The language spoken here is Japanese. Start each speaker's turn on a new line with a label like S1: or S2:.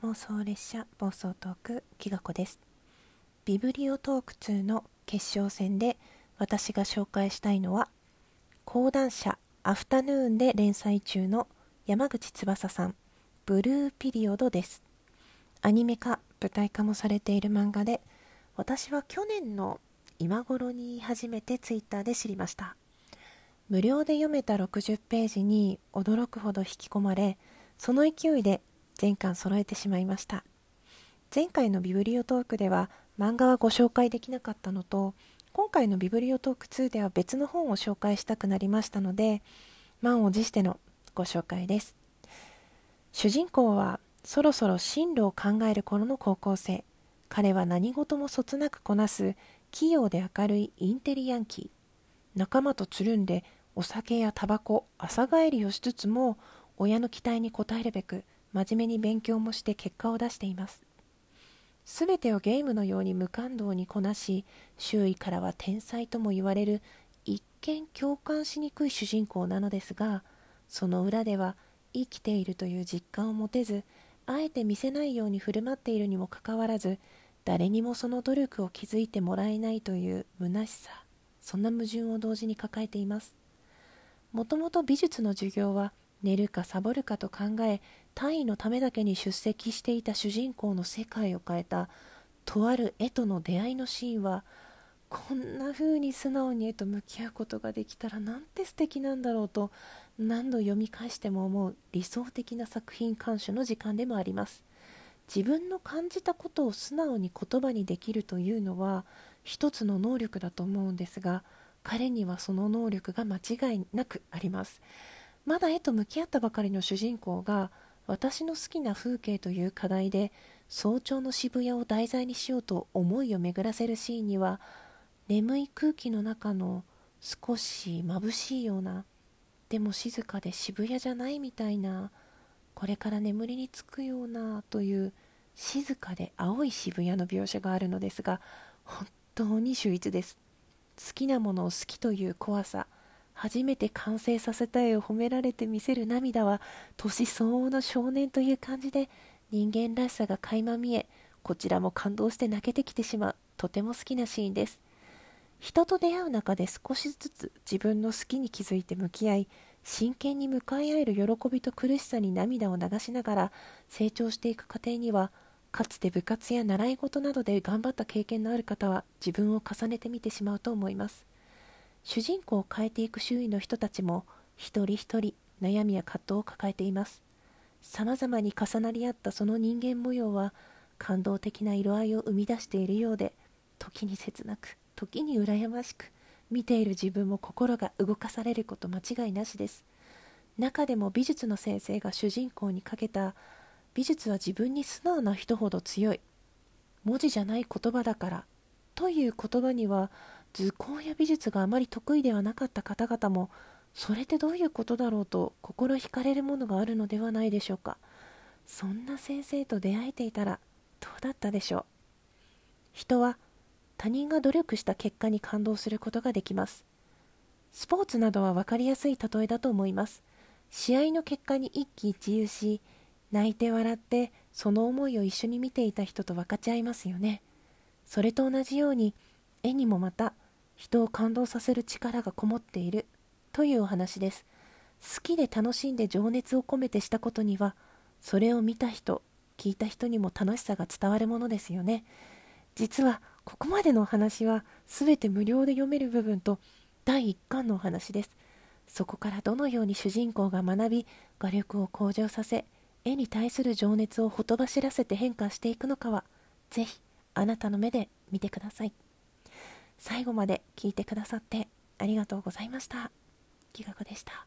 S1: 妄想列車暴走トークきがこです。ビブリオトーク2の決勝戦で私が紹介したいのは講談社アフタヌーンで連載中の山口翼さんブルーピリオドです。アニメ化舞台化もされている漫画で私は去年の今頃に初めてツイッターで知りました。無料で読めた60ページに驚くほど引き込まれその勢いで全巻揃えてしまいました前回のビブリオトークでは漫画はご紹介できなかったのと今回のビブリオトーク2では別の本を紹介したくなりましたので満を持してのご紹介です主人公はそろそろ進路を考える頃の高校生彼は何事もそつなくこなす器用で明るいインテリヤンキー仲間とつるんでお酒やタバコ朝帰りをしつつも親の期待に応えるべく真面目に勉強もして結果を出しています。すべてをゲームのように無感動にこなし周囲からは天才とも言われる一見共感しにくい主人公なのですがその裏では生きているという実感を持てずあえて見せないように振る舞っているにもかかわらず誰にもその努力を気づいてもらえないという虚しさそんな矛盾を同時に抱えています。もともと美術の授業は寝るかサボるかと考え単位のためだけに出席していた主人公の世界を変えたとある絵との出会いのシーンはこんな風に素直に絵と向き合うことができたらなんて素敵なんだろうと何度読み返しても思う理想的な作品鑑賞の時間でもあります。自分の感じたことを素直に言葉にできるというのは一つの能力だと思うんですが彼にはその能力が間違いなくあります。まだ絵と向き合ったばかりの主人公が私の好きな風景という課題で早朝の渋谷を題材にしようと思いを巡らせるシーンには眠い空気の中の少し眩しいようなでも静かで渋谷じゃないみたいなこれから眠りにつくようなという静かで青い渋谷の描写があるのですが本当に秀逸です。好きなものを好きという怖さ初めて完成させた絵を褒められて見せる涙は年相応の少年という感じで人間らしさが垣間見えこちらも感動して泣けてきてしまうとても好きなシーンです。人と出会う中で少しずつ自分の好きに気づいて向き合い真剣に向かい合える喜びと苦しさに涙を流しながら成長していく過程にはかつて部活や習い事などで頑張った経験のある方は自分を重ねてみてしまうと思います。主人公を変えていく周囲の人たちも一人一人悩みや葛藤を抱えています。様々に重なり合ったその人間模様は感動的な色合いを生み出しているようで時に切なく時に羨ましく見ている自分も心が動かされること間違いなしです。中でも美術の先生が主人公にかけた美術は自分に素直な人ほど強い文字じゃない言葉だからという言葉には図工や美術があまり得意ではなかった方々もそれってどういうことだろうと心惹かれるものがあるのではないでしょうか。そんな先生と出会えていたらどうだったでしょう。人は他人が努力した結果に感動することができます。スポーツなどは分かりやすい例えだと思います。試合の結果に一喜一憂し泣いて笑ってその思いを一緒に見ていた人と分かち合いますよね。それと同じように絵にもまた人を感動させる力がこもっているというお話です。好きで楽しんで情熱を込めてしたことにはそれを見た人聞いた人にも楽しさが伝わるものですよね。実はここまでのお話は全て無料で読める部分と第1巻のお話です。そこからどのように主人公が学び画力を向上させ絵に対する情熱をほとばしらせて変化していくのかはぜひあなたの目で見てください最後まで聞いてくださってありがとうございました。きがこでした。